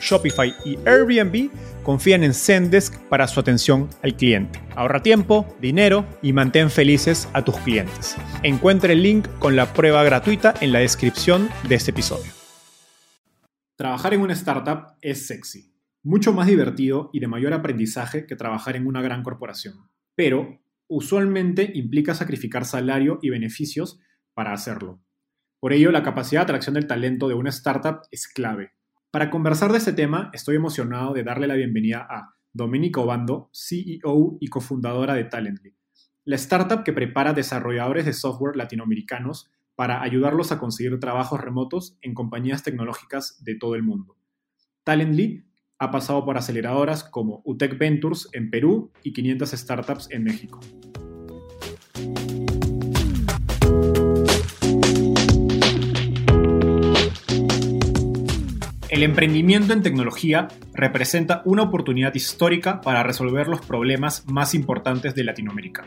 Shopify y Airbnb confían en Zendesk para su atención al cliente. Ahorra tiempo, dinero y mantén felices a tus clientes. Encuentre el link con la prueba gratuita en la descripción de este episodio. Trabajar en una startup es sexy, mucho más divertido y de mayor aprendizaje que trabajar en una gran corporación. Pero usualmente implica sacrificar salario y beneficios para hacerlo. Por ello, la capacidad de atracción del talento de una startup es clave para conversar de este tema, estoy emocionado de darle la bienvenida a Dominica Obando, CEO y cofundadora de Talently, la startup que prepara desarrolladores de software latinoamericanos para ayudarlos a conseguir trabajos remotos en compañías tecnológicas de todo el mundo. Talently ha pasado por aceleradoras como UTEC Ventures en Perú y 500 startups en México. El emprendimiento en tecnología representa una oportunidad histórica para resolver los problemas más importantes de Latinoamérica.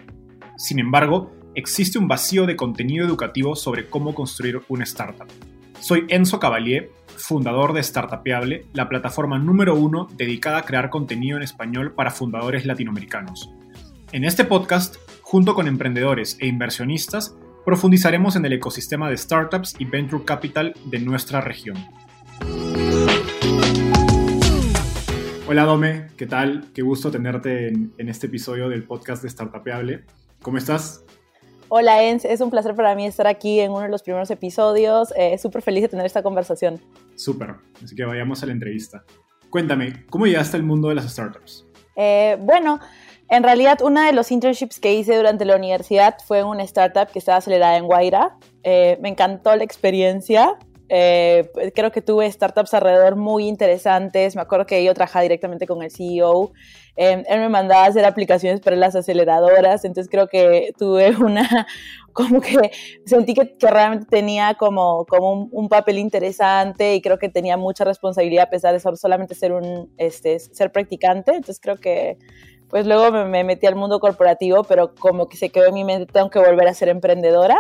Sin embargo, existe un vacío de contenido educativo sobre cómo construir una startup. Soy Enzo Cavalier, fundador de Startupeable, la plataforma número uno dedicada a crear contenido en español para fundadores latinoamericanos. En este podcast, junto con emprendedores e inversionistas, profundizaremos en el ecosistema de startups y venture capital de nuestra región. Hola Dome, ¿qué tal? Qué gusto tenerte en, este episodio del podcast de Startupeable. ¿Cómo estás? Hola Ens, es un placer para mí estar aquí en uno de los primeros episodios. Eh, Súper feliz de tener esta conversación. Súper, así que vayamos a la entrevista. Cuéntame, ¿cómo llegaste al mundo de las startups? Eh, bueno, en realidad uno de los internships que hice durante la universidad fue en una startup que estaba acelerada en Guaira. Eh, me encantó la experiencia. Eh, creo que tuve startups alrededor muy interesantes. Me acuerdo que yo trabajaba directamente con el CEO. Eh, él me mandaba a hacer aplicaciones para las aceleradoras. Entonces creo que tuve una, como que sentí que, realmente tenía como, como un, papel interesante y creo que tenía mucha responsabilidad a pesar de solamente ser un, este, ser practicante. Entonces creo que pues luego me, me metí al mundo corporativo, pero como que se quedó en mi mente, tengo que volver a ser emprendedora.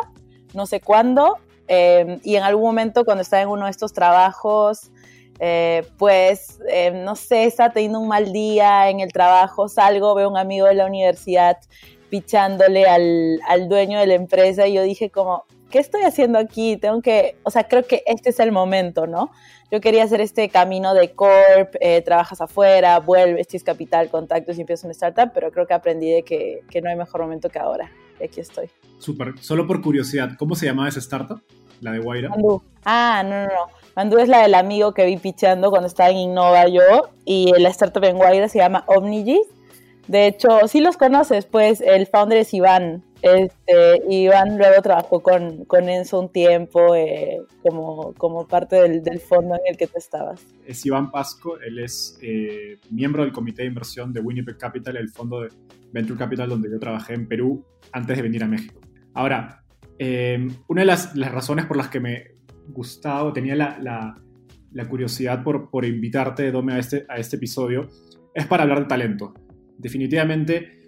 No sé cuándo, Em, y en algún momento cuando estaba en uno de estos trabajos, eh, pues, em, no sé, estaba teniendo un mal día en el trabajo, salgo, veo a un amigo de la universidad pichándole al, al dueño de la empresa y yo dije como, ¿qué estoy haciendo aquí? Tengo que, o sea, creo que este es el momento, ¿no? Yo quería hacer este camino de corp, eh, trabajas afuera, vuelves, tienes capital, contactos y empiezas una startup, pero creo que aprendí de que, que no hay mejor momento que ahora. Y aquí estoy. Súper. Solo por curiosidad, ¿cómo se llamaba esa startup? la de Guaira. Ah, no, no, no. Mandú es la del amigo que vi pichando cuando estaba en Innova yo y la startup en Guaira se llama Omnigis. De hecho, sí los conoces, pues el founder es Iván. Este, Iván luego trabajó con, con Enzo un tiempo eh, como, como parte del, del, fondo en el que tú estabas. Es Iván Pasco, él es eh, miembro del comité de inversión de Winnipeg Capital, el fondo de Venture Capital donde yo trabajé en Perú antes de venir a México. Ahora, Em, una de las, razones por las que me gustaba, tenía la, curiosidad por, por, invitarte, Dome, a este, a este episodio, es para hablar de talento. Definitivamente,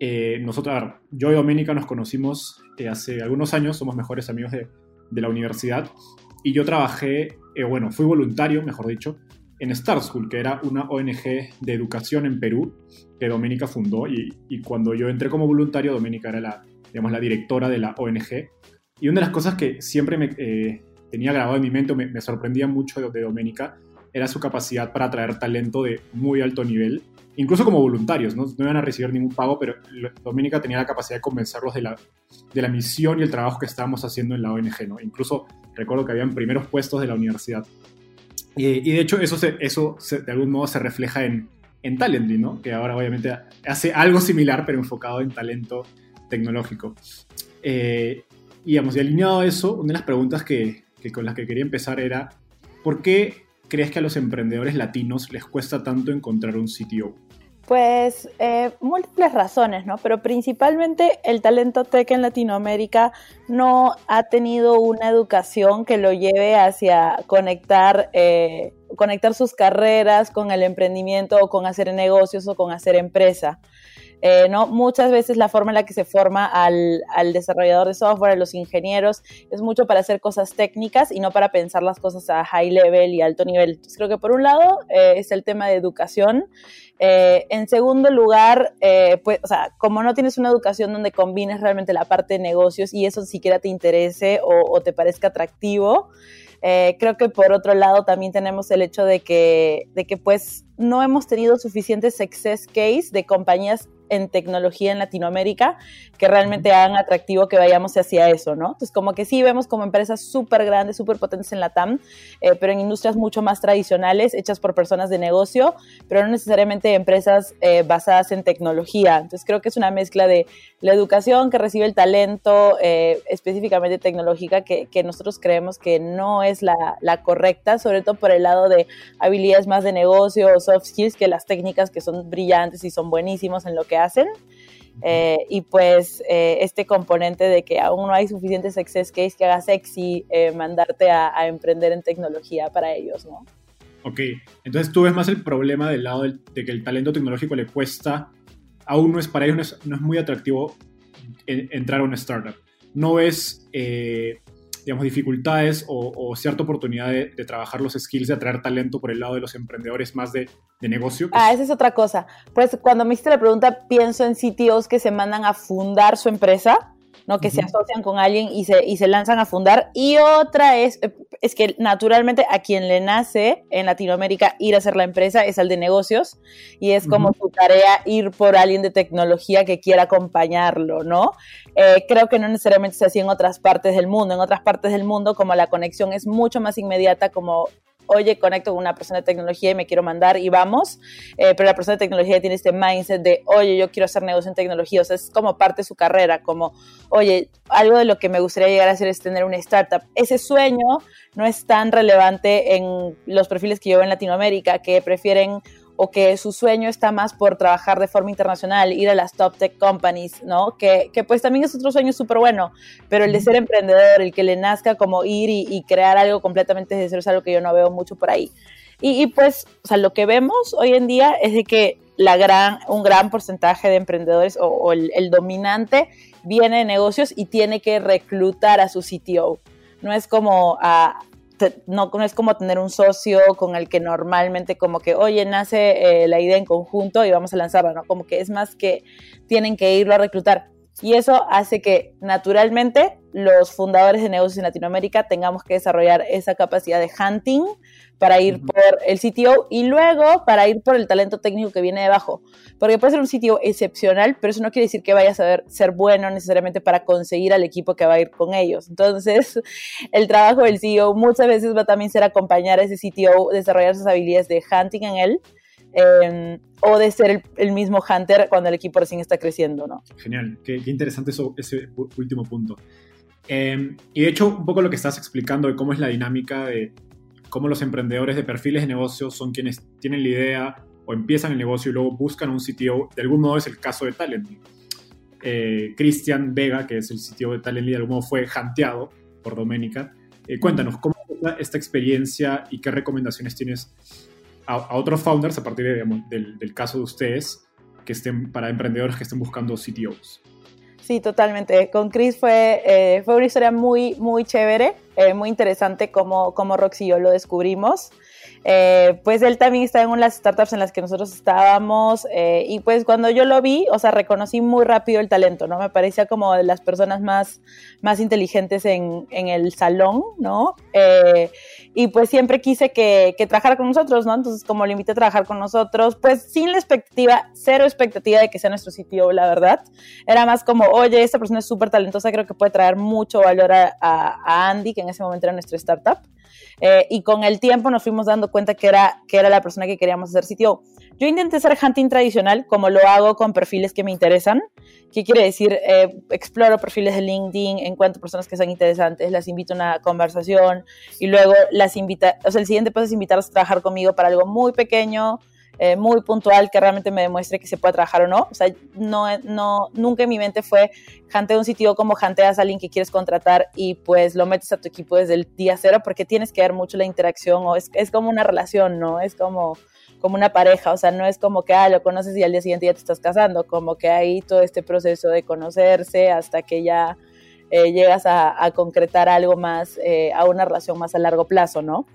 eh, yo y Doménica nos conocimos eh, hace algunos años, somos mejores amigos de, la universidad, y yo trabajé, eh, bueno, fui voluntario, mejor dicho, en Star School, que era una ONG de educación en Perú que Doménica fundó, y, cuando yo entré como voluntario, Doménica era la, digamos, la directora de la ONG. Y una de las cosas que siempre me, eh, tenía grabado en mi mente, me, me sorprendía mucho de, de Doménica, era su capacidad para atraer talento de muy alto nivel, incluso como voluntarios, ¿no? no iban a recibir ningún pago, pero Doménica tenía la capacidad de convencerlos de la, de la misión y el trabajo que estábamos haciendo en la ONG, ¿no? Incluso recuerdo que habían primeros puestos de la universidad. Y, y de hecho eso, se, eso se, de algún modo se refleja en, en Talently, ¿no? Que ahora obviamente hace algo similar, pero enfocado en talento tecnológico. Eh, y, digamos, y alineado a eso, una de las preguntas que, que con las que quería empezar era, ¿por qué crees que a los emprendedores latinos les cuesta tanto encontrar un CTO? Pues eh, múltiples razones, ¿no? Pero principalmente el talento tech en Latinoamérica no ha tenido una educación que lo lleve hacia conectar, eh, conectar sus carreras con el emprendimiento o con hacer negocios o con hacer empresa. Eh, ¿no? Muchas veces la forma en la que se forma al, al, desarrollador de software, a los ingenieros, es mucho para hacer cosas técnicas y no para pensar las cosas a high level y alto nivel. Entonces creo que por un lado es el tema de educación. Eh, en segundo lugar, eh, pues, o sea, como no tienes una educación donde combines realmente la parte de negocios y eso siquiera te interese o, te parezca atractivo, eh, creo que por otro lado también tenemos el hecho de que, de que pues no hemos tenido suficiente success case de compañías en tecnología en Latinoamérica que realmente hagan atractivo que vayamos hacia eso, ¿no? Entonces, como que sí vemos como empresas súper grandes, súper potentes en la TAM, eh, pero en industrias mucho más tradicionales, hechas por personas de negocio, pero no necesariamente empresas eh, basadas en tecnología. Entonces, creo que es una mezcla de la educación que recibe el talento, eh, específicamente tecnológica, que, que, nosotros creemos que no es la, la correcta, sobre todo por el lado de habilidades más de negocio o soft skills que las técnicas que son brillantes y son buenísimos en lo que hacen. Eh, y pues eh, este componente de que aún no hay suficiente success case que haga sexy eh, mandarte a, a, emprender en tecnología para ellos, ¿no? Ok, entonces tú ves más el problema del lado del, de que el talento tecnológico le cuesta, aún no es para ellos, no es, no es muy atractivo entrar a una startup. No ves digamos, dificultades o, cierta oportunidad de, trabajar los skills, de atraer talento por el lado de los emprendedores más de, de negocio. Ah, esa es otra cosa. Pues cuando me hiciste la pregunta, pienso en sitios que se mandan a fundar su empresa ¿no? Que uh -huh. se asocian con alguien y se, y se lanzan a fundar. Y otra es, es que naturalmente a quien le nace en Latinoamérica ir a hacer la empresa es al de negocios y es como uh -huh. su tarea ir por alguien de tecnología que quiera acompañarlo, ¿no? Eh, creo que no necesariamente se hacía en otras partes del mundo. En otras partes del mundo, como la conexión es mucho más inmediata, como oye, conecto con una persona de tecnología y me quiero mandar y vamos, eh, pero la persona de tecnología tiene este mindset de, oye, yo quiero hacer negocio en tecnología, o sea, es como parte de su carrera, como, oye, algo de lo que me gustaría llegar a hacer es tener una startup. Ese sueño no es tan relevante en los perfiles que yo veo en Latinoamérica, que prefieren o que su sueño está más por trabajar de forma internacional, ir a las top tech companies, ¿no? Que, que pues también es otro sueño súper bueno, pero el de ser emprendedor, el que le nazca como ir y, y crear algo completamente desde cero es algo que yo no veo mucho por ahí. Y, y, pues, o sea, lo que vemos hoy en día es de que la gran, un gran porcentaje de emprendedores o, o el, el dominante viene de negocios y tiene que reclutar a su CTO. No es como a, no, es como tener un socio con el que normalmente como que, oye, nace eh, la idea en conjunto y vamos a lanzarla, ¿no? Como que es más que tienen que irlo a reclutar. Y eso hace que naturalmente los fundadores de negocios en Latinoamérica tengamos que desarrollar esa capacidad de hunting para ir uh -huh. por el CTO y luego para ir por el talento técnico que viene debajo. Porque puede ser un CTO excepcional, pero eso no quiere decir que vaya a saber ser bueno necesariamente para conseguir al equipo que va a ir con ellos. Entonces, el trabajo del CEO muchas veces va a también ser acompañar a ese CTO, desarrollar sus habilidades de hunting en él. Eh, o de ser el, el, mismo hunter cuando el equipo recién está creciendo, ¿no? Genial, qué, qué interesante eso, ese último punto. Eh, y de hecho, un poco lo que estás explicando de cómo es la dinámica de cómo los emprendedores de perfiles de negocios son quienes tienen la idea o empiezan el negocio y luego buscan un CTO. De algún modo es el caso de Talently. Eh, Cristian Vega, que es el CTO de Talently, de algún modo fue janteado por Doménica. Eh, cuéntanos, ¿cómo fue esta experiencia y qué recomendaciones tienes a, a otros founders a partir de, digamos, del, del, caso de ustedes que estén para emprendedores que estén buscando CTOs? Sí, totalmente. Con Chris fue, eh, fue una historia muy, muy chévere eh, muy interesante cómo, cómo Roxy y yo lo descubrimos. Eh, pues él también está en una de las startups en las que nosotros estábamos eh, y pues cuando yo lo vi, o sea, reconocí muy rápido el talento, ¿no? Me parecía como de las personas más, más inteligentes en, en el salón, ¿no? Eh, y pues siempre quise que, que, trabajara con nosotros, ¿no? Entonces como lo invité a trabajar con nosotros, pues sin la expectativa, cero expectativa de que sea nuestro sitio, la verdad. Era más como, oye, esta persona es súper talentosa, creo que puede traer mucho valor a, a, a Andy, que en ese momento era nuestra startup. Eh, y con el tiempo nos fuimos dando cuenta que era, que era la persona que queríamos hacer sitio. Yo intenté ser hunting tradicional, como lo hago con perfiles que me interesan. ¿Qué quiere decir? Eh, exploro perfiles de LinkedIn, encuentro personas que sean interesantes, las invito a una conversación y luego las invita, o sea, el siguiente paso es invitarlas a trabajar conmigo para algo muy pequeño, eh, muy puntual que realmente me demuestre que se puede trabajar o no. O sea, no, no, nunca en mi mente fue jantea un sitio como janteas a alguien que quieres contratar y pues lo metes a tu equipo desde el día cero porque tienes que ver mucho la interacción o es, es como una relación, ¿no? Es como como una pareja, o sea, no es como que, ah, lo conoces y al día siguiente ya te estás casando, como que hay todo este proceso de conocerse hasta que ya eh, llegas a, a, concretar algo más, eh, a una relación más a largo plazo, ¿no?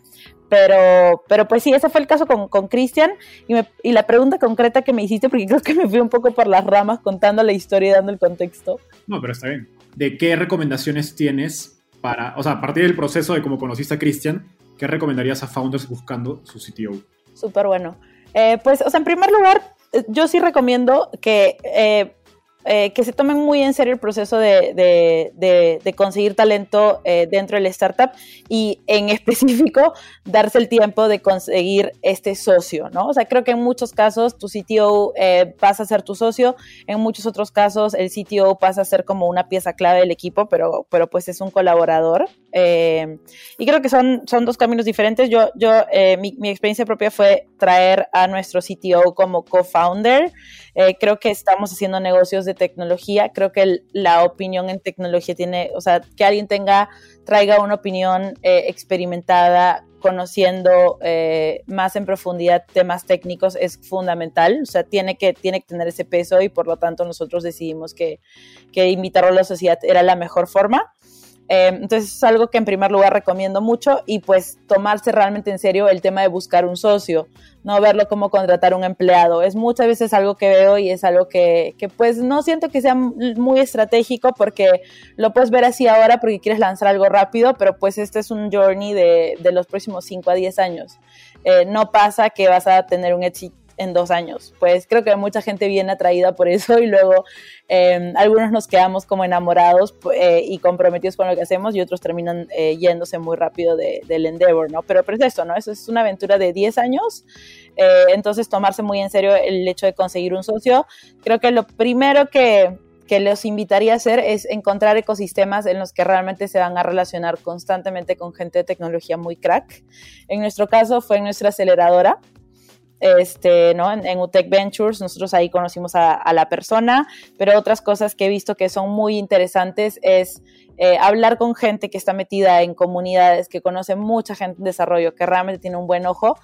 Pero, pero pues sí, ese fue el caso con Cristian. Y, y, la pregunta concreta que me hiciste, porque creo que me fui un poco por las ramas contando la historia y dando el contexto. No, pero está bien. ¿De qué recomendaciones tienes para, o sea, a partir del proceso de cómo conociste a Cristian, qué recomendarías a founders buscando su CTO? Súper bueno. Eh, pues, o sea, en primer lugar, eh, yo sí recomiendo que eh, eh, que se tomen muy en serio el proceso de, de, de, conseguir talento eh, dentro del startup y en específico darse el tiempo de conseguir este socio, ¿no? O sea, creo que en muchos casos tu CTO eh, pasa a ser tu socio, en muchos otros casos el CTO pasa a ser como una pieza clave del equipo, pero, pero pues es un colaborador. y creo que son, son dos caminos diferentes. Yo, yo mi, mi experiencia propia fue traer a nuestro CTO como co-founder. Creo que estamos haciendo negocios de tecnología. Creo que la opinión en tecnología tiene, o sea, que alguien tenga, traiga una opinión eh, experimentada, conociendo eh, más en profundidad temas técnicos es fundamental. O sea, tiene que, tiene que tener ese peso y por lo tanto nosotros decidimos que, que invitarlo a la sociedad era la mejor forma. Eh, entonces es algo que en primer lugar recomiendo mucho y pues tomarse realmente en serio el tema de buscar un socio, no verlo como contratar un empleado. Es muchas veces algo que veo y es algo que, que pues no siento que sea muy estratégico porque lo puedes ver así ahora porque quieres lanzar algo rápido, pero pues este es un journey de, de los próximos 5 a 10 años. Eh, no pasa que vas a tener un éxito en dos años. Pues creo que mucha gente viene atraída por eso y luego eh, algunos nos quedamos como enamorados eh, y comprometidos con lo que hacemos y otros terminan eh, yéndose muy rápido de, del endeavor, ¿no? Pero, pero es esto, ¿no? Eso es una aventura de 10 años, eh, entonces tomarse muy en serio el hecho de conseguir un socio. Creo que lo primero que, que los invitaría a hacer es encontrar ecosistemas en los que realmente se van a relacionar constantemente con gente de tecnología muy crack. En nuestro caso fue en nuestra aceleradora, este, ¿no? En, UTEC Ventures, nosotros ahí conocimos a, a, la persona, pero otras cosas que he visto que son muy interesantes es eh, hablar con gente que está metida en comunidades, que conoce mucha gente en desarrollo, que realmente tiene un buen ojo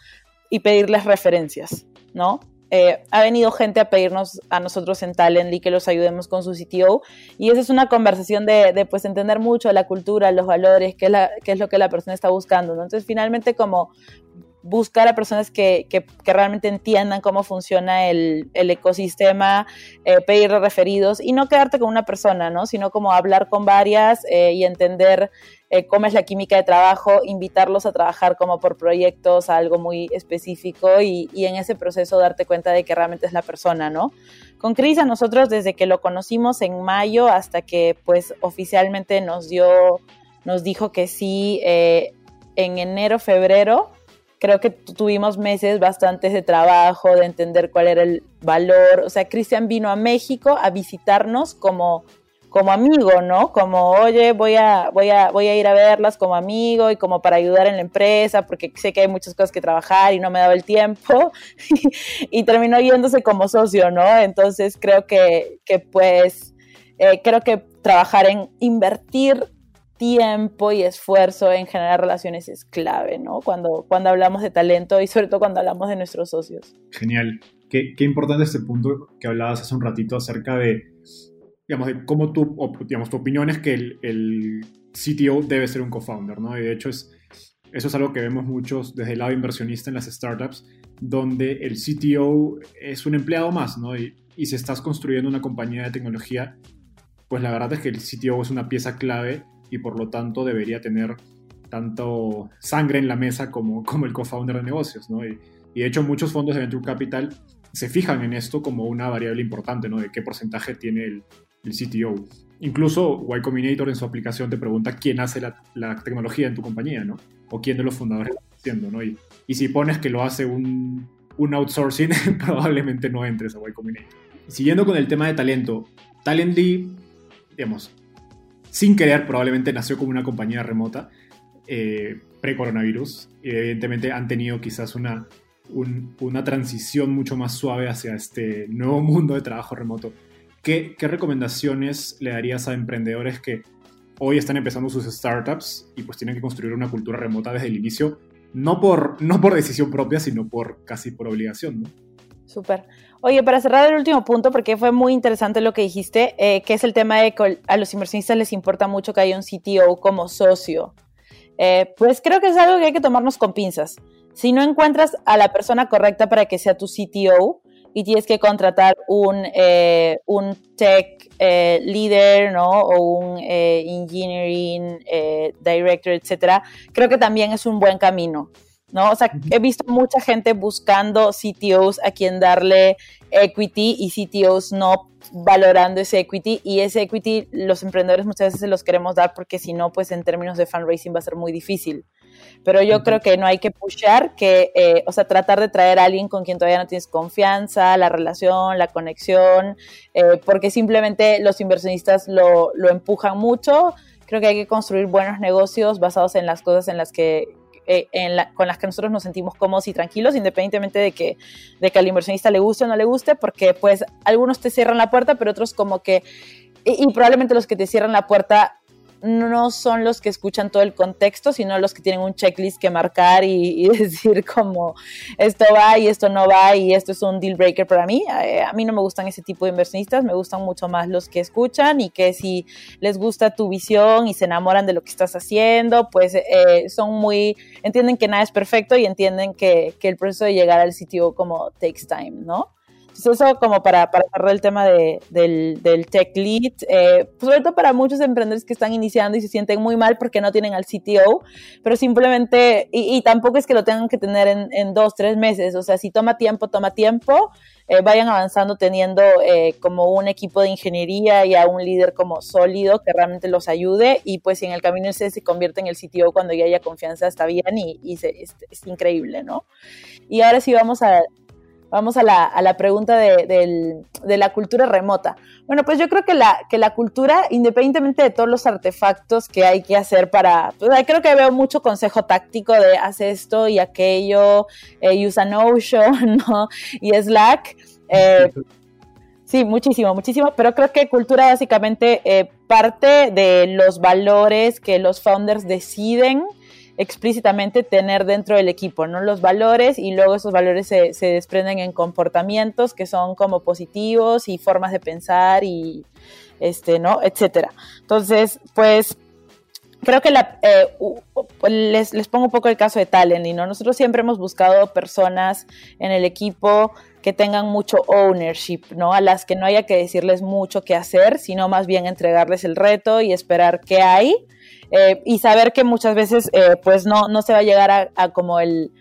y pedirles referencias, ¿no? Eh, ha venido gente a pedirnos a nosotros en Talently que los ayudemos con su CTO y esa es una conversación de, de pues entender mucho la cultura, los valores, qué es, la, qué es lo que la persona está buscando, ¿no? Entonces finalmente como buscar a personas que, realmente entiendan cómo funciona el, ecosistema, eh, pedir referidos y no quedarte con una persona, ¿no? Sino como hablar con varias eh, y entender eh, cómo es la química de trabajo, invitarlos a trabajar como por proyectos, a algo muy específico y, y, en ese proceso darte cuenta de que realmente es la persona, ¿no? Con Cris a nosotros desde que lo conocimos en mayo hasta que pues oficialmente nos dio, nos dijo que sí en enero, febrero, creo que tuvimos meses bastantes de trabajo, de entender cuál era el valor. O sea, Cristian vino a México a visitarnos como, como amigo, ¿no? Como, oye, voy a, voy, a, voy a ir a verlas como amigo y como para ayudar en la empresa, porque sé que hay muchas cosas que trabajar y no me daba el tiempo. y terminó yéndose como socio, ¿no? Entonces creo que, que pues, eh, creo que trabajar en invertir tiempo y esfuerzo en generar relaciones es clave, ¿no? Cuando, cuando hablamos de talento y sobre todo cuando hablamos de nuestros socios. Genial. Qué, importante este punto que hablabas hace un ratito acerca de, digamos, de cómo tú, digamos, tu opinión es que el, el, CTO debe ser un co-founder, ¿no? Y de hecho es, eso es algo que vemos muchos desde el lado inversionista en las startups, donde el CTO es un empleado más, ¿no? Y, y si estás construyendo una compañía de tecnología, pues la verdad es que el CTO es una pieza clave y por lo tanto debería tener tanto sangre en la mesa como, como el co-founder de negocios, ¿no? Y, de hecho muchos fondos de Venture Capital se fijan en esto como una variable importante, ¿no? De qué porcentaje tiene el, el CTO. Incluso Y Combinator en su aplicación te pregunta quién hace la, la, tecnología en tu compañía, ¿no? O quién de los fundadores está haciendo, ¿no? Y, y si pones que lo hace un, un outsourcing, probablemente no entres a Y Combinator. Siguiendo con el tema de talento, Talently, digamos, sin querer, probablemente nació como una compañía remota eh, pre-coronavirus. Evidentemente han tenido quizás una, una transición mucho más suave hacia este nuevo mundo de trabajo remoto. ¿Qué, ¿Qué, recomendaciones le darías a emprendedores que hoy están empezando sus startups y pues tienen que construir una cultura remota desde el inicio? No por, no por decisión propia, sino por casi por obligación, ¿no? Súper. Oye, para cerrar el último punto, porque fue muy interesante lo que dijiste, eh, que es el tema de que a los inversionistas les importa mucho que haya un CTO como socio. Eh, pues creo que es algo que hay que tomarnos con pinzas. Si no encuentras a la persona correcta para que sea tu CTO y tienes que contratar un, eh, un tech leader, ¿no? O un engineering director, etcétera, creo que también es un buen camino. ¿No? O sea, he visto mucha gente buscando CTOs a quien darle equity y CTOs no valorando ese equity y ese equity los emprendedores muchas veces se los queremos dar porque si no, pues en términos de fundraising va a ser muy difícil. Pero yo creo que no hay que pushar, que, eh, o sea, tratar de traer a alguien con quien todavía no tienes confianza, la relación, la conexión, eh, porque simplemente los inversionistas lo, lo empujan mucho. Creo que hay que construir buenos negocios basados en las cosas en las que eh, con las que nosotros nos sentimos cómodos y tranquilos, independientemente de que, de que al inversionista le guste o no le guste, porque pues algunos te cierran la puerta, pero otros como que, y probablemente los que te cierran la puerta no son los que escuchan todo el contexto, sino los que tienen un checklist que marcar y, decir como esto va y esto no va y esto es un deal breaker para mí. Eh, a, mí no me gustan ese tipo de inversionistas, me gustan mucho más los que escuchan y que si les gusta tu visión y se enamoran de lo que estás haciendo, pues eh, son muy, entienden que nada es perfecto y entienden que, que el proceso de llegar al sitio como takes time, ¿no? Entonces eso como para, para cerrar el tema de, del, del, tech lead, eh, pues sobre todo para muchos emprendedores que están iniciando y se sienten muy mal porque no tienen al CTO, pero simplemente, y, tampoco es que lo tengan que tener en, en, dos, tres meses, o sea, si toma tiempo, toma tiempo, eh, vayan avanzando teniendo eh, como un equipo de ingeniería y a un líder como sólido que realmente los ayude y pues si en el camino se, se convierte en el CTO cuando ya haya confianza está bien y, y se, es, es increíble, ¿no? Y ahora sí vamos a, vamos a la, a la pregunta de, de, la cultura remota. Bueno, pues yo creo que la, que la cultura, independientemente de todos los artefactos que hay que hacer para, pues creo que veo mucho consejo táctico de haz esto y aquello, eh, usa Notion, ¿no? Y Slack. Eh, sí, muchísimo, muchísimo, pero creo que cultura básicamente eh, parte de los valores que los founders deciden explícitamente tener dentro del equipo, ¿no? Los valores y luego esos valores se, se desprenden en comportamientos que son como positivos y formas de pensar y, este, ¿no? Etcétera. Entonces, pues creo que la, eh, les, les, pongo un poco el caso de Talent, ¿no? Nosotros siempre hemos buscado personas en el equipo que tengan mucho ownership, ¿no? A las que no haya que decirles mucho qué hacer, sino más bien entregarles el reto y esperar qué hay eh, y saber que muchas veces eh, pues no, no se va a llegar a, como el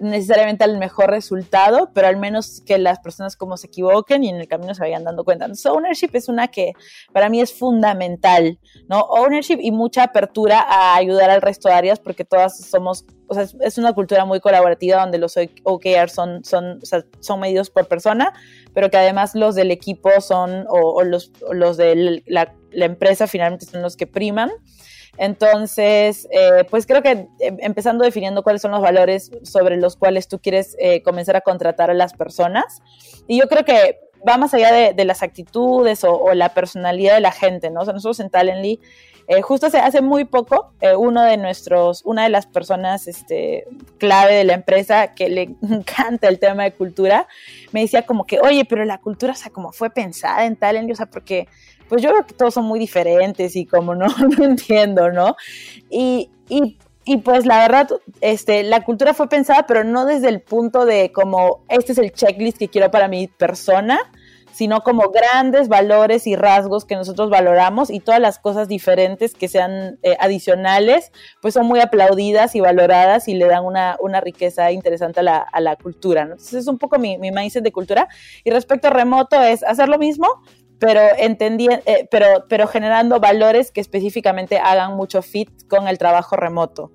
necesariamente al mejor resultado, pero al menos que las personas como se equivoquen y en el camino se vayan dando cuenta. Entonces, ownership es una que para mí es fundamental, ¿no? Ownership y mucha apertura a ayudar al resto de áreas porque todas somos, o sea, es una cultura muy colaborativa donde los OKR son, son, o sea, son medidos por persona, pero que además los del equipo son, o, los, los de la, la empresa finalmente son los que priman. Entonces, eh, pues creo que em, empezando definiendo cuáles son los valores sobre los cuales tú quieres eh, comenzar a contratar a las personas. Y yo creo que va más allá de, las actitudes o, la personalidad de la gente, ¿no? O sea, nosotros en Talently, eh, justo hace, hace, muy poco, uno de nuestros, una de las personas este, clave de la empresa que le encanta el tema de cultura, me decía como que, oye, pero la cultura, o sea, como fue pensada en Talently, o sea, porque pues yo veo que todos son muy diferentes y como no, no entiendo, ¿no? Y, y, y, pues la verdad, este, la cultura fue pensada, pero no desde el punto de como, este es el checklist que quiero para mi persona, sino como grandes valores y rasgos que nosotros valoramos y todas las cosas diferentes que sean eh, adicionales, pues son muy aplaudidas y valoradas y le dan una, una riqueza interesante a la, a la cultura. Entonces es un poco mi, mi mindset de cultura. Y respecto a remoto es hacer lo mismo, pero, eh, pero, pero generando valores que específicamente hagan mucho fit con el trabajo remoto.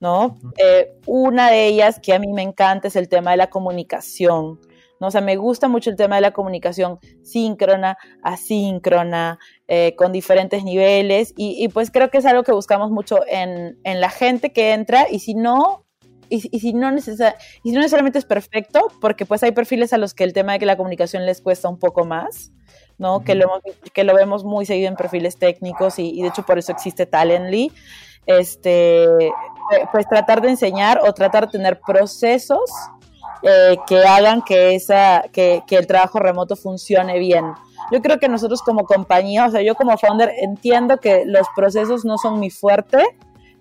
¿no? Eh, una de ellas que a mí me encanta es el tema de la comunicación. ¿no? O sea, me gusta mucho el tema de la comunicación síncrona, asíncrona, eh, con diferentes niveles y, pues creo que es algo que buscamos mucho en, la gente que entra y si no... Y, si no y si no necesariamente es perfecto, porque pues hay perfiles a los que el tema de que la comunicación les cuesta un poco más, ¿no? que, lo, que lo vemos muy seguido en perfiles técnicos y, de hecho por eso existe Talently. Este, pues tratar de enseñar o tratar de tener procesos eh, que hagan que, esa, que, que, el trabajo remoto funcione bien. Yo creo que nosotros como compañía, o sea, yo como founder entiendo que los procesos no son mi fuerte,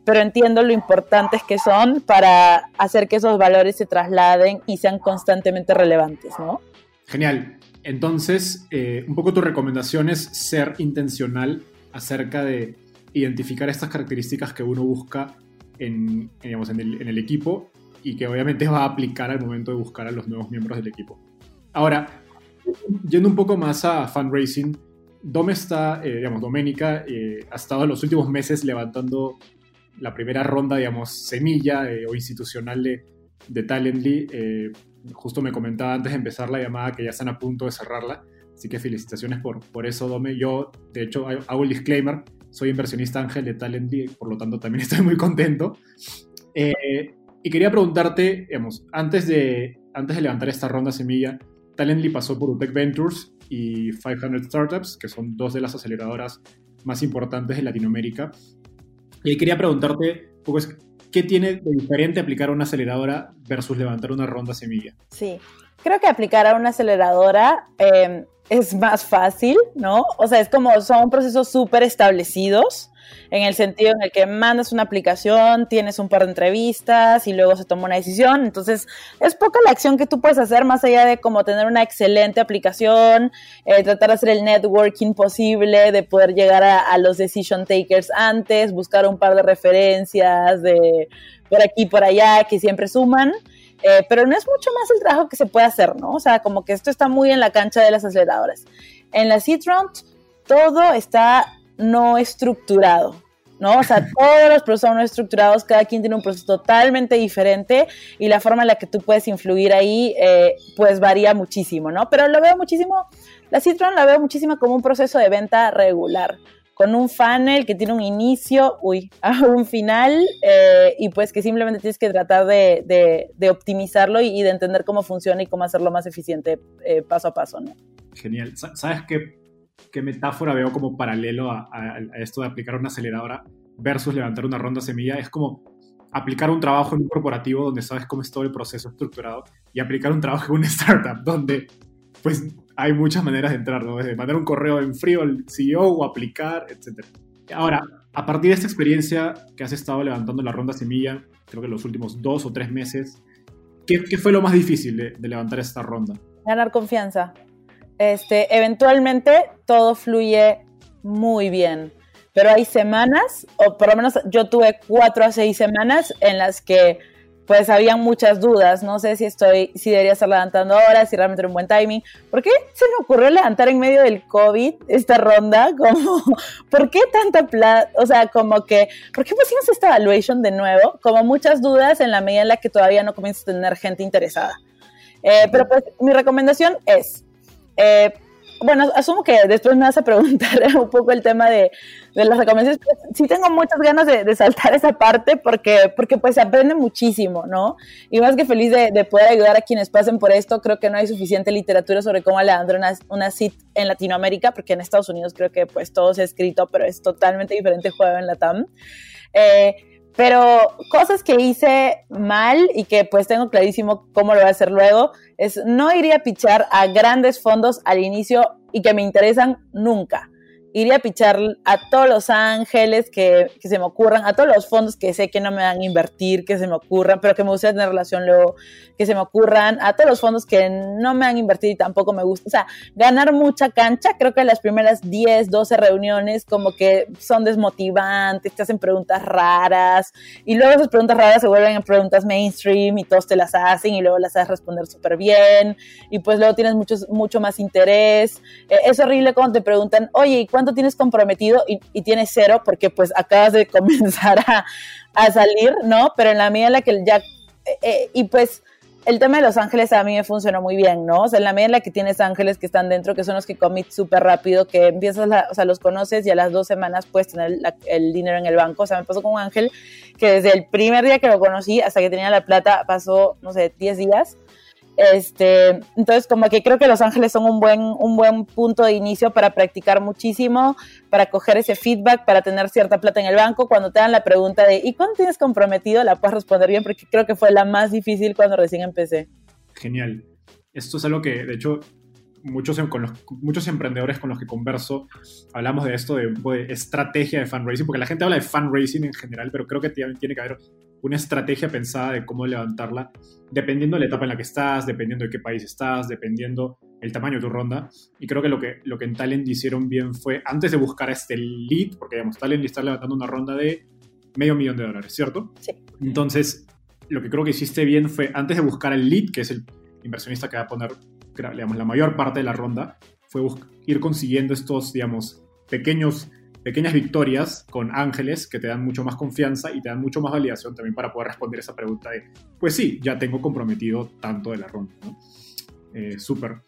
pero entiendo lo importantes que son para hacer que esos valores se trasladen y sean constantemente relevantes, ¿no? Genial. Entonces, eh, un poco tu recomendación es ser intencional acerca de identificar estas características que uno busca en, digamos, en, el, en el equipo y que obviamente va a aplicar al momento de buscar a los nuevos miembros del equipo. Ahora, yendo un poco más a fundraising, Dome está, eh, digamos, Doménica eh, ha estado en los últimos meses levantando la primera ronda, digamos, semilla eh, o institucional de, de Talently. Justo me comentaba antes de empezar la llamada que ya están a punto de cerrarla, así que felicitaciones por, por eso, Dome. Yo, de hecho, hago el disclaimer, soy inversionista ángel de Talently, por lo tanto también estoy muy contento. Y quería preguntarte, digamos, antes de, antes de levantar esta ronda semilla, Talently pasó por UTEC Ventures y 500 Startups, que son dos de las aceleradoras más importantes de Latinoamérica. Y quería preguntarte, pues, ¿qué tiene de diferente aplicar una aceleradora versus levantar una ronda semilla? Sí, creo que aplicar a una aceleradora eh, es más fácil, ¿no? O sea, es como son procesos súper establecidos en el sentido en el que mandas una aplicación, tienes un par de entrevistas y luego se toma una decisión. Entonces, es poca la acción que tú puedes hacer más allá de como tener una excelente aplicación, eh, tratar de hacer el networking posible, de poder llegar a, los decision takers antes, buscar un par de referencias de por aquí y por allá que siempre suman. Eh, pero no es mucho más el trabajo que se puede hacer, ¿no? O sea, como que esto está muy en la cancha de las aceleradoras. En la seed round, todo está no estructurado. ¿no? O sea, todos los procesos no estructurados, cada quien tiene un proceso totalmente diferente y la forma en la que tú puedes influir ahí, eh, pues varía muchísimo, ¿no? Pero lo veo muchísimo, la Citron la veo muchísimo como un proceso de venta regular, con un funnel que tiene un inicio, uy, un final, eh, y pues que simplemente tienes que tratar de, optimizarlo y, de entender cómo funciona y cómo hacerlo más eficiente eh, paso a paso, ¿no? Genial. ¿Sabes qué? Qué metáfora veo como paralelo a, esto de aplicar una aceleradora versus levantar una ronda semilla. Es como aplicar un trabajo en un corporativo donde sabes cómo es todo el proceso estructurado y aplicar un trabajo en una startup donde pues hay muchas maneras de entrar, ¿no? Desde mandar un correo en frío al CEO o aplicar, etc. Ahora, a partir de esta experiencia que has estado levantando la ronda semilla, creo que en los últimos dos o tres meses, ¿qué, fue lo más difícil de levantar esta ronda? Ganar confianza este, eventualmente todo fluye muy bien. Pero hay semanas, o por lo menos yo tuve cuatro a seis semanas en las que pues había muchas dudas. No sé si estoy, si debería estar levantando ahora, si realmente era un buen timing. ¿Por qué se me ocurrió levantar en medio del COVID esta ronda? Como, ¿por qué tanta plata? O sea, como que, ¿por qué pusimos esta evaluation de nuevo? Como muchas dudas en la medida en la que todavía no comienza a tener gente interesada. Eh, pero pues mi recomendación es, eh, bueno, asumo que después me vas a preguntar un poco el tema de, las recomendaciones. Sí tengo muchas ganas de, saltar esa parte porque, porque pues se aprende muchísimo, ¿no? Y más que feliz de, poder ayudar a quienes pasen por esto, creo que no hay suficiente literatura sobre cómo levantar una, una CIT en Latinoamérica, porque en Estados Unidos creo que pues todo se ha escrito, pero es totalmente diferente juego en la TAM. Eh, pero cosas que hice mal y que pues tengo clarísimo cómo lo voy a hacer luego es no iría a pichar a grandes fondos al inicio y que me interesan nunca. Iría a pichar a todos los ángeles que, que, se me ocurran, a todos los fondos que sé que no me van a invertir, que se me ocurran, pero que me gustaría tener relación luego, que se me ocurran, a todos los fondos que no me van a invertir y tampoco me gusta. O sea, ganar mucha cancha, creo que las primeras 10, 12 reuniones como que son desmotivantes, te hacen preguntas raras y luego esas preguntas raras se vuelven en preguntas mainstream y todos te las hacen y luego las sabes responder súper bien y pues luego tienes mucho, mucho más interés. Eh, es horrible cuando te preguntan, oye, ¿y cuánto tienes comprometido? Y, tienes cero porque pues acabas de comenzar a, salir, ¿no? Pero en la medida en la que ya... Eh, eh, y pues el tema de los ángeles a mí me funcionó muy bien, ¿no? O sea, en la medida en la que tienes ángeles que están dentro, que son los que commit súper rápido, que empiezas, la, o sea, los conoces y a las dos semanas puedes tener el dinero en el banco. O sea, me pasó con un ángel que desde el primer día que lo conocí hasta que tenía la plata pasó, no sé, 10 días. Este, entonces, como que creo que Los Ángeles son un buen, un buen punto de inicio para practicar muchísimo, para coger ese feedback, para tener cierta plata en el banco. Cuando te dan la pregunta de ¿y cuánto tienes comprometido? La puedes responder bien porque creo que fue la más difícil cuando recién empecé. Genial. Esto es algo que, de hecho, muchos, con los, muchos emprendedores con los que converso hablamos de esto, de, de estrategia de fundraising, porque la gente habla de fundraising en general, pero creo que tiene que haber una estrategia pensada de cómo levantarla, dependiendo de la etapa en la que estás, dependiendo de qué país estás, dependiendo el tamaño de tu ronda. Y creo que lo que, lo que en Talent hicieron bien fue, antes de buscar este lead, porque digamos, Talent está levantando una ronda de medio millón de dólares, ¿cierto? Sí. Entonces, lo que creo que hiciste bien fue, antes de buscar el lead, que es el inversionista que va a poner, digamos, la mayor parte de la ronda, fue ir consiguiendo estos, digamos, pequeños pequeñas victorias con ángeles que te dan mucho más confianza y te dan mucho más validación también para poder responder esa pregunta de, pues sí, ya tengo comprometido tanto de la ronda. ¿no? Eh, Súper.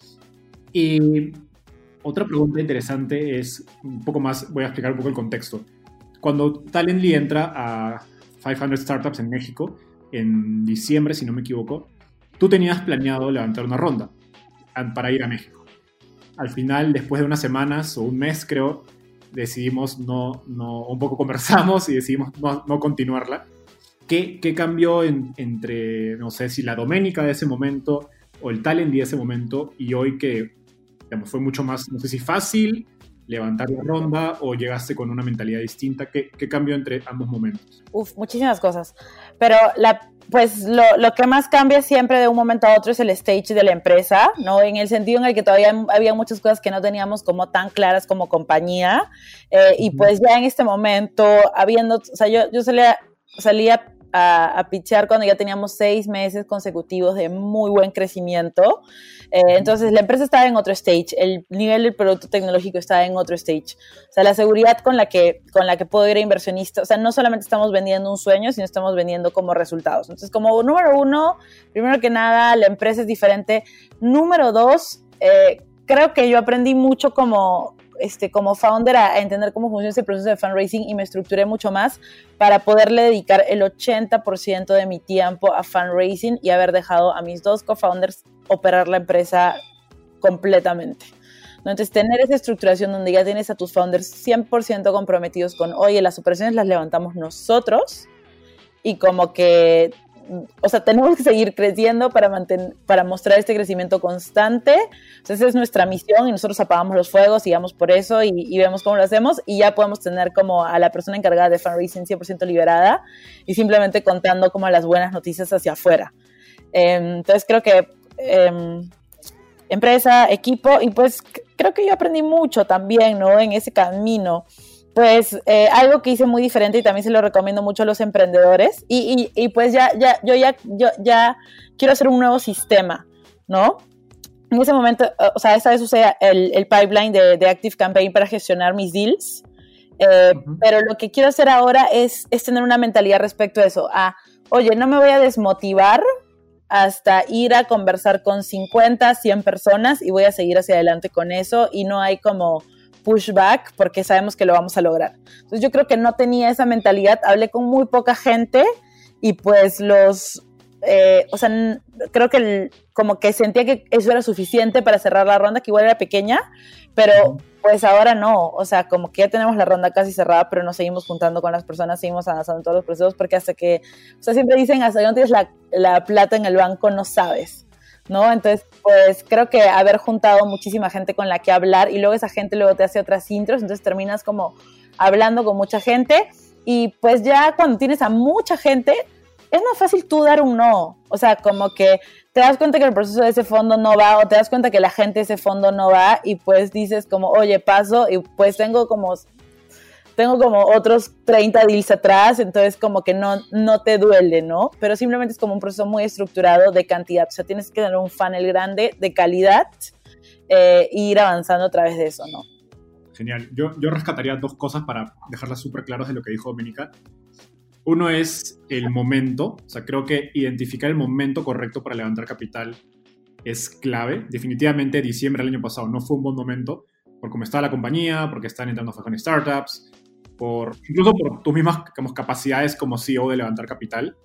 Y otra pregunta interesante es, un poco más, voy a explicar un poco el contexto. Cuando Talently entra a 500 Startups en México, en diciembre, si no me equivoco, tú tenías planeado levantar una ronda para ir a México. Al final, después de unas semanas o un mes, creo, decidimos no, no, un poco conversamos y decidimos no, no continuarla. ¿Qué, qué cambió en, entre, no sé, si la Doménica de ese momento o el talent de ese momento y hoy que digamos, fue mucho más, no sé si fácil levantar la ronda o llegaste con una mentalidad distinta? ¿Qué, qué cambió entre ambos momentos? Uf, muchísimas cosas. Pero la, pues lo, lo, que más cambia siempre de un momento a otro es el stage de la empresa, ¿no? En el sentido en el que todavía había muchas cosas que no teníamos como tan claras como compañía. Eh, y pues ya en este momento, habiendo, o sea, yo, yo salía, salía a, a pitchar cuando ya teníamos seis meses consecutivos de muy buen crecimiento. Eh, entonces la empresa estaba en otro stage, el nivel del producto tecnológico estaba en otro stage. O sea, la seguridad con la que, con la que puedo ir a inversionistas, o sea, no solamente estamos vendiendo un sueño, sino estamos vendiendo como resultados. Entonces, como número uno, primero que nada, la empresa es diferente. Número dos, eh, creo que yo aprendí mucho como, este, como founder a, a, entender cómo funciona ese proceso de fundraising y me estructuré mucho más para poderle dedicar el 80% de mi tiempo a fundraising y haber dejado a mis dos co-founders operar la empresa completamente. Entonces, tener esa estructuración donde ya tienes a tus founders 100% comprometidos con, oye, las operaciones las levantamos nosotros y como que o sea, tenemos que seguir creciendo para, mantener, para mostrar este crecimiento constante. Entonces, esa es nuestra misión y nosotros apagamos los fuegos y vamos por eso y, y, vemos cómo lo hacemos y ya podemos tener como a la persona encargada de fundraising 100% liberada y simplemente contando como las buenas noticias hacia afuera. Eh, entonces, creo que eh, empresa, equipo y pues creo que yo aprendí mucho también, ¿no? En ese camino pues eh, algo que hice muy diferente y también se lo recomiendo mucho a los emprendedores y, y, y, pues ya, ya, yo ya, yo ya quiero hacer un nuevo sistema, ¿no? En ese momento, o sea, esta vez usé el, el pipeline de, de, Active Campaign para gestionar mis deals, eh, uh -huh. pero lo que quiero hacer ahora es, es tener una mentalidad respecto a eso, a, oye, no me voy a desmotivar hasta ir a conversar con 50, 100 personas y voy a seguir hacia adelante con eso y no hay como pushback porque sabemos que lo vamos a lograr. Entonces yo creo que no tenía esa mentalidad, hablé con muy poca gente y pues los, eh, o sea, creo que el, como que sentía que eso era suficiente para cerrar la ronda, que igual era pequeña, pero pues ahora no, o sea, como que ya tenemos la ronda casi cerrada, pero nos seguimos juntando con las personas, seguimos avanzando en todos los procesos, porque hasta que, o sea, siempre dicen, hasta que no tienes la, la plata en el banco, no sabes. ¿No? Entonces, pues creo que haber juntado muchísima gente con la que hablar y luego esa gente luego te hace otras intros, entonces terminas como hablando con mucha gente y pues ya cuando tienes a mucha gente, es más fácil tú dar un no. O sea, como que te das cuenta que el proceso de ese fondo no va o te das cuenta que la gente de ese fondo no va y pues dices como, oye, paso y pues tengo como tengo como otros 30 deals atrás, entonces como que no, no te duele, ¿no? Pero simplemente es como un proceso muy estructurado de cantidad, o sea, tienes que tener un funnel grande de calidad eh, e ir avanzando a través de eso, ¿no? Genial. Yo, yo rescataría dos cosas para dejarlas súper claras de lo que dijo Dominica. Uno es el momento, o sea, creo que identificar el momento correcto para levantar capital es clave. Definitivamente diciembre del año pasado no fue un buen momento por cómo está la compañía, porque están entrando en startups, por, incluso por tus mismas capacidades como CEO de levantar capital.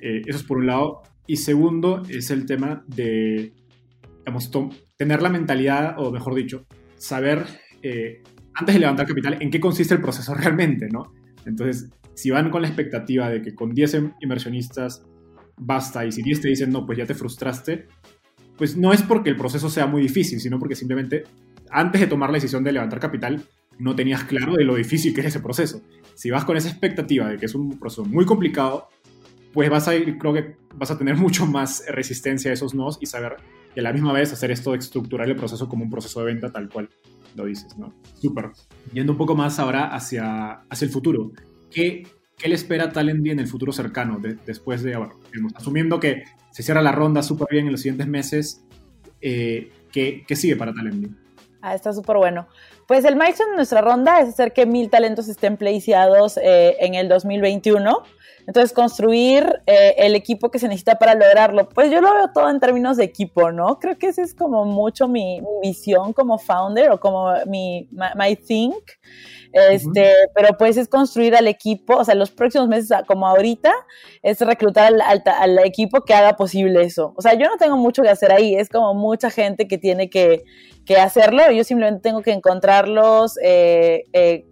Eh, eso es por un lado. Y segundo es el tema de digamos, tener la mentalidad, o mejor dicho, saber eh, antes de levantar capital en qué consiste el proceso realmente, ¿no? Entonces, si van con la expectativa de que con 10 inversionistas basta y si 10 te dicen no, pues ya te frustraste, pues no es porque el proceso sea muy difícil, sino porque simplemente antes de tomar la decisión de levantar capital, no tenías claro de lo difícil que es ese proceso. Si vas con esa expectativa de que es un proceso muy complicado, pues vas a ir, creo que vas a tener mucho más resistencia a esos nos y saber y a la misma vez hacer esto de estructurar el proceso como un proceso de venta tal cual lo dices, ¿no? Súper. Yendo un poco más ahora hacia, hacia el futuro. ¿Qué, ¿Qué le espera Talendy en el futuro cercano? después de, bueno, asumiendo que se cierra la ronda súper bien en los siguientes meses, eh, ¿qué, ¿qué, sigue para Talendy? Ah, está súper bueno. Pues el milestone de nuestra ronda es hacer que mil talentos estén placeados eh, en el 2021. Entonces, construir eh, el equipo que se necesita para lograrlo. Pues yo lo veo todo en términos de equipo, ¿no? Creo que esa es como mucho mi, visión como founder o como mi my think. Este, pero pues es construir al equipo, o sea, los próximos meses, como ahorita, es reclutar al, equipo que haga posible eso. O sea, yo no tengo mucho que hacer ahí, es como mucha gente que tiene que, que hacerlo, yo simplemente tengo que encontrarlos, eh, eh,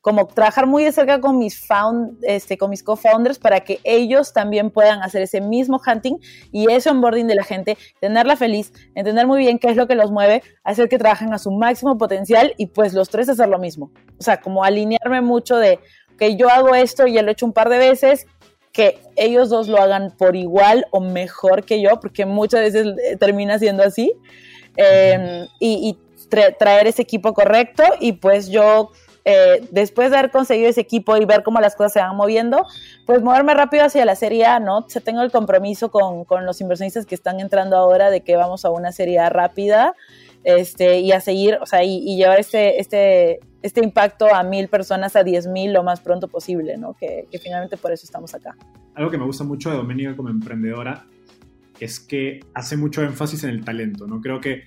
como trabajar muy de cerca con mis, found, este, con mis co-founders para que ellos también puedan hacer ese mismo hunting y ese onboarding de la gente, tenerla feliz, entender muy bien qué es lo que los mueve, hacer que trabajen a su máximo potencial y pues los tres hacer lo mismo. O sea, como alinearme mucho de que yo hago esto y ya lo he hecho un par de veces, que ellos dos lo hagan por igual o mejor que yo, porque muchas veces eh, termina siendo así, em, y, traer ese equipo correcto y pues yo eh, después de haber conseguido ese equipo y ver cómo las cosas se van moviendo, pues moverme rápido hacia la Serie A, ¿no? O tengo el compromiso con, con, los inversionistas que están entrando ahora de que vamos a una Serie A rápida este, y a seguir, o sea, y, llevar este, este, este impacto a mil personas, a diez mil lo más pronto posible, ¿no? Que, que finalmente por eso estamos acá. Algo que me gusta mucho de Doménica como emprendedora es que hace mucho énfasis en el talento, ¿no? Creo que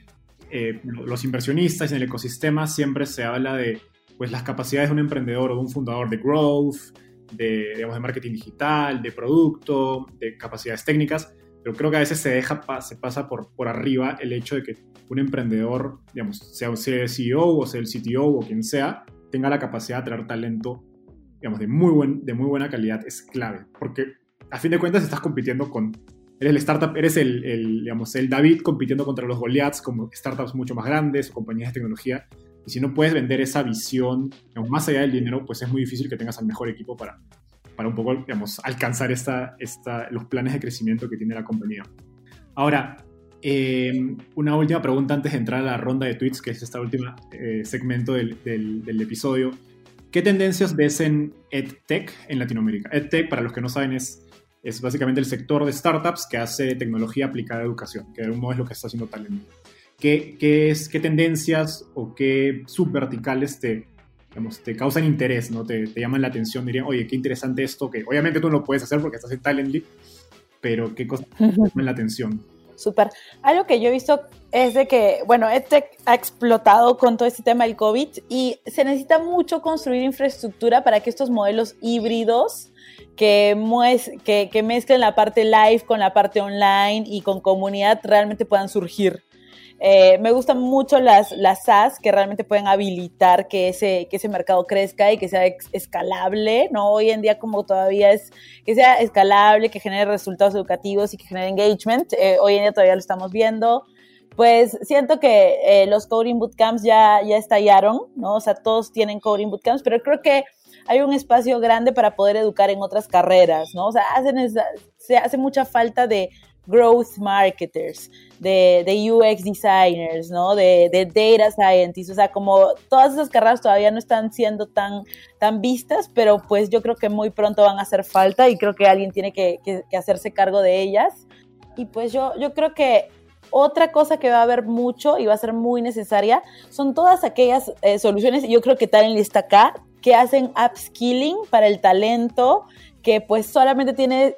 eh, los inversionistas en el ecosistema siempre se habla de pues las capacidades de un emprendedor o de un fundador de growth, de, digamos, de marketing digital, de producto, de capacidades técnicas, pero creo que a veces se deja, se pasa por, por arriba el hecho de que un emprendedor, digamos, sea, sea el CEO o sea el CTO o quien sea, tenga la capacidad de traer talento, digamos, de muy, buen, de muy buena calidad es clave, porque a fin de cuentas estás compitiendo con, eres el startup, eres el, el digamos, el David compitiendo contra los Goliaths como startups mucho más grandes o compañías de tecnología y si no puedes vender esa visión, más allá del dinero, pues es muy difícil que tengas al mejor equipo para, para un poco, digamos, alcanzar esta, esta, los planes de crecimiento que tiene la compañía. Ahora, em, una última pregunta antes de entrar a la ronda de tweets, que es esta última eh, segmento del, del, episodio. ¿Qué tendencias ves en EdTech en Latinoamérica? EdTech, para los que no saben, es, es básicamente el sector de startups que hace tecnología aplicada a educación, que de algún modo es lo que está haciendo Talent. ¿Qué, es, qué tendencias o qué subverticales te, digamos, te causan interés, ¿no? Te, te, llaman la atención, dirían, oye, qué interesante esto, que obviamente tú no lo puedes hacer porque estás en Talently, pero qué cosas te llaman la atención. Súper. Algo que yo he visto es de que, bueno, EdTech ha explotado con todo este tema del COVID y se necesita mucho construir infraestructura para que estos modelos híbridos que, que, que mezclen la parte live con la parte online y con comunidad realmente puedan surgir. Eh, me gustan mucho las, las SaaS que realmente pueden habilitar que ese, que ese mercado crezca y que sea escalable, ¿no? Hoy en día como todavía es que sea escalable, que genere resultados educativos y que genere engagement. Eh, hoy en día todavía lo estamos viendo pues siento que eh, los coding bootcamps ya, ya estallaron, ¿no? O sea, todos tienen coding bootcamps, pero creo que hay un espacio grande para poder educar en otras carreras, ¿no? O sea, se hace mucha falta de growth marketers, de, de UX designers, ¿no? De, de, data scientists, o sea, como todas esas carreras todavía no están siendo tan, tan vistas, pero pues yo creo que muy pronto van a hacer falta y creo que alguien tiene que, que, hacerse cargo de ellas. Y pues yo, yo creo que otra cosa que va a haber mucho y va a ser muy necesaria son todas aquellas eh, soluciones, y yo creo que Talent está acá, que hacen upskilling para el talento, que pues solamente tiene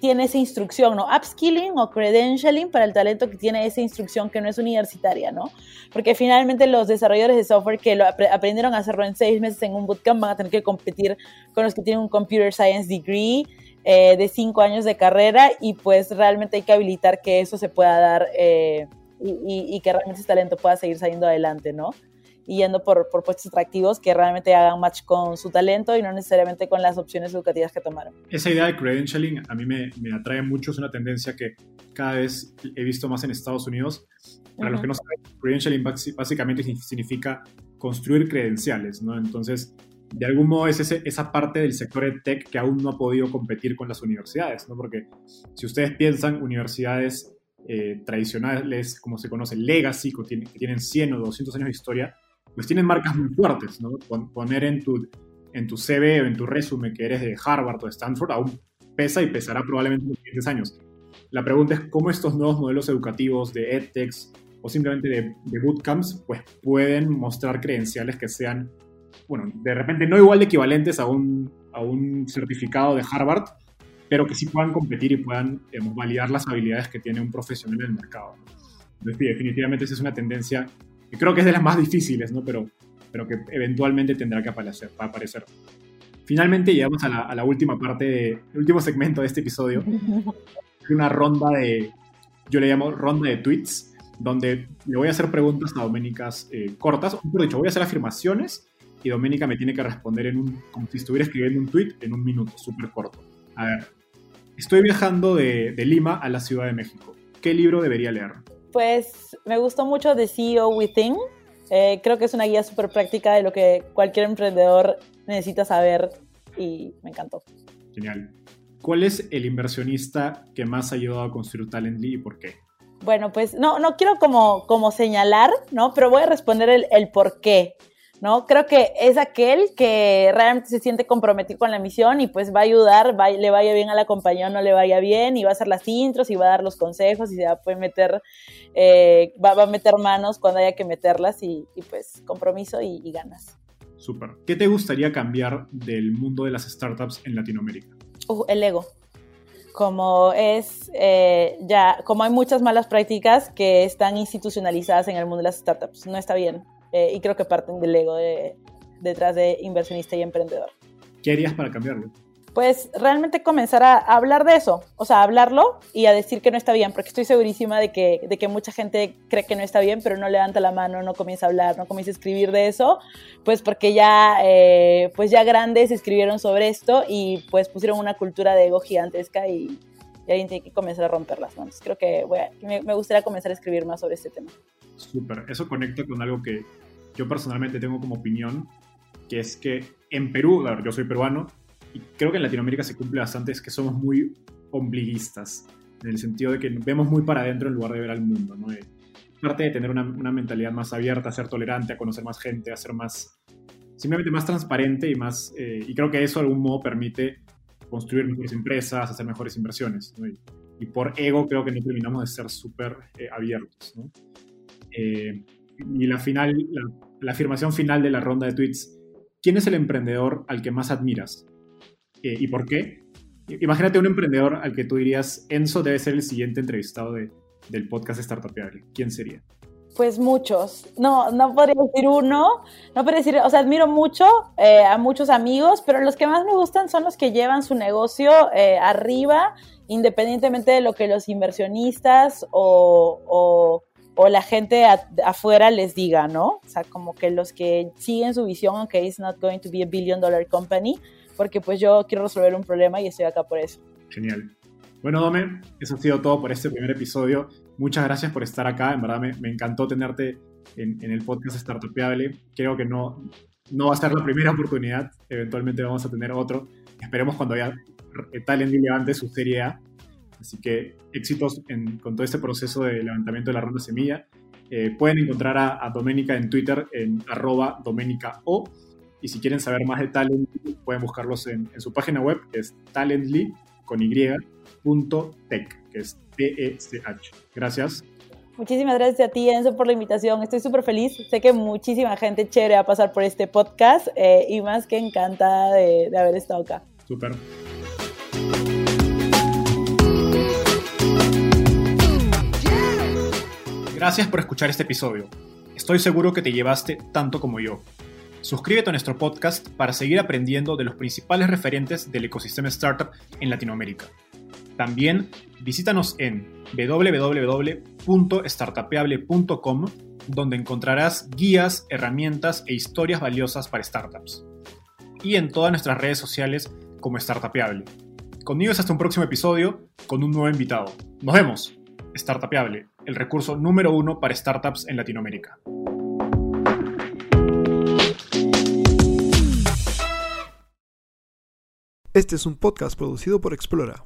tiene esa instrucción, ¿no? Upskilling o credentialing para el talento que tiene esa instrucción que no es universitaria, ¿no? Porque finalmente los desarrolladores de software que lo aprendieron a hacerlo en seis meses en un bootcamp van a tener que competir con los que tienen un computer science degree eh, de cinco años de carrera y pues realmente hay que habilitar que eso se pueda dar eh, y, y que realmente ese talento pueda seguir saliendo adelante, ¿no? Y yendo por, por puestos atractivos que realmente hagan match con su talento y no necesariamente con las opciones educativas que tomaron. Esa idea de credentialing a mí me, me atrae mucho, es una tendencia que cada vez he visto más en Estados Unidos. Para los que no saben, credentialing básicamente significa construir credenciales, ¿no? Entonces, de algún modo es ese, esa parte del sector de tech que aún no ha podido competir con las universidades, ¿no? Porque si ustedes piensan, universidades eh, tradicionales, como se conoce, legacy, que tienen, que tienen 100 o 200 años de historia, pues tienen marcas muy fuertes, ¿no? Poner en tu, en tu CV o en tu resumen que eres de Harvard o de Stanford aún pesa y pesará probablemente en los siguientes años. La pregunta es cómo estos nuevos modelos educativos de edtechs o simplemente de, de, bootcamps, pues pueden mostrar credenciales que sean, bueno, de repente no igual de equivalentes a un, a un certificado de Harvard, pero que sí puedan competir y puedan validar las habilidades que tiene un profesional en el mercado. Entonces, definitivamente esa es una tendencia creo que es de las más difíciles, ¿no? Pero, pero que eventualmente tendrá que aparecer. aparecer. Finalmente llegamos a la, última parte, de, el último segmento de este episodio. Una ronda de, yo le llamo ronda de tweets, donde le voy a hacer preguntas a Doménicas eh, cortas, por dicho, voy a hacer afirmaciones y Doménica me tiene que responder en un, como si estuviera escribiendo un tweet en un minuto, súper corto. A ver, estoy viajando de, de Lima a la Ciudad de México. ¿Qué libro debería leer? Pues me gustó mucho The CEO Within. Eh, creo que es una guía súper práctica de lo que cualquier emprendedor necesita saber y me encantó. Genial. ¿Cuál es el inversionista que más ha ayudado a construir Talently y por qué? Bueno, pues no, no quiero como, como señalar, ¿no? Pero voy a responder el, el por qué. ¿No? Creo que es aquel que realmente se siente comprometido con la misión y pues va a ayudar, le vaya bien a la compañía o no le vaya bien, y va a hacer las intros y va a dar los consejos y se va a meter, eh, va, a meter manos cuando haya que meterlas y, pues compromiso y, ganas. Súper. ¿Qué te gustaría cambiar del mundo de las startups en Latinoamérica? Uh, el ego. Como es eh, ya, como hay muchas malas prácticas que están institucionalizadas en el mundo de las startups, no está bien. Eh, y creo que parten del ego de, detrás de inversionista y emprendedor. ¿Qué harías para cambiarlo? Pues realmente comenzar a hablar de eso, o sea, hablarlo y a decir que no está bien, porque estoy segurísima de que, de que mucha gente cree que no está bien, pero no levanta la mano, no comienza a hablar, no comienza a escribir de eso, pues porque ya, eh, pues ya grandes escribieron sobre esto y pues pusieron una cultura de ego gigantesca y, alguien tiene que comenzar a romperlas. ¿no? Entonces creo que me, me gustaría comenzar a escribir más sobre este tema. Súper. Eso conecta con algo que yo personalmente tengo como opinión, que es que en Perú, yo soy peruano, y creo que en Latinoamérica se cumple bastante, es que somos muy ombliguistas, en el sentido de que vemos muy para adentro en lugar de ver al mundo, ¿no? parte de tener una, mentalidad más abierta, a ser tolerante, a conocer más gente, a ser más, simplemente más transparente y más, eh, y creo que eso de algún modo permite construir mejores empresas, hacer mejores inversiones, y, por ego creo que no terminamos de ser súper eh, abiertos. Eh, y la, final, la, afirmación final de la ronda de tweets, ¿quién es el emprendedor al que más admiras? Eh, ¿Y por qué? Imagínate un emprendedor al que tú dirías, Enzo debe ser el siguiente entrevistado de, del podcast Startupeable. ¿Quién sería? Pues muchos. No, no podría decir uno. No podría decir, o sea, admiro mucho eh, a muchos amigos, pero los que más me gustan son los que llevan su negocio arriba, independientemente de lo que los inversionistas o o la gente afuera les diga, ¿no? O sea, como que los que siguen su visión, aunque it's not going to be a billion dollar company, porque pues yo quiero resolver un problema y estoy acá por eso. Genial. Bueno, Dome, eso ha sido todo por este primer episodio. Muchas gracias por estar acá. En verdad me, encantó tenerte en, el podcast Startupiable. Creo que no, no va a ser la primera oportunidad. Eventualmente vamos a tener otro. Esperemos cuando haya Talent y levante su serie A. Así que éxitos con todo este proceso de levantamiento de la ronda semilla. Eh, pueden encontrar a, a, Doménica en Twitter en arroba doménica o y si quieren saber más de Talently pueden buscarlos en, su página web que es talently con y tech que es T-E-C-H. Gracias. Muchísimas gracias a ti, Enzo, por la invitación. Estoy súper feliz. Sé que muchísima gente chévere va a pasar por este podcast eh, y más que encantada de, de haber estado acá. Súper. Gracias por escuchar este episodio. Estoy seguro que te llevaste tanto como yo. Suscríbete a nuestro podcast para seguir aprendiendo de los principales referentes del ecosistema startup en Latinoamérica. También visítanos en www.startapeable.com donde encontrarás guías, herramientas e historias valiosas para startups. Y en todas nuestras redes sociales como Startapeable. Conmigo es hasta un próximo episodio con un nuevo invitado. Nos vemos. Startapeable, el recurso número uno para startups en Latinoamérica. Este es un podcast producido por Explora.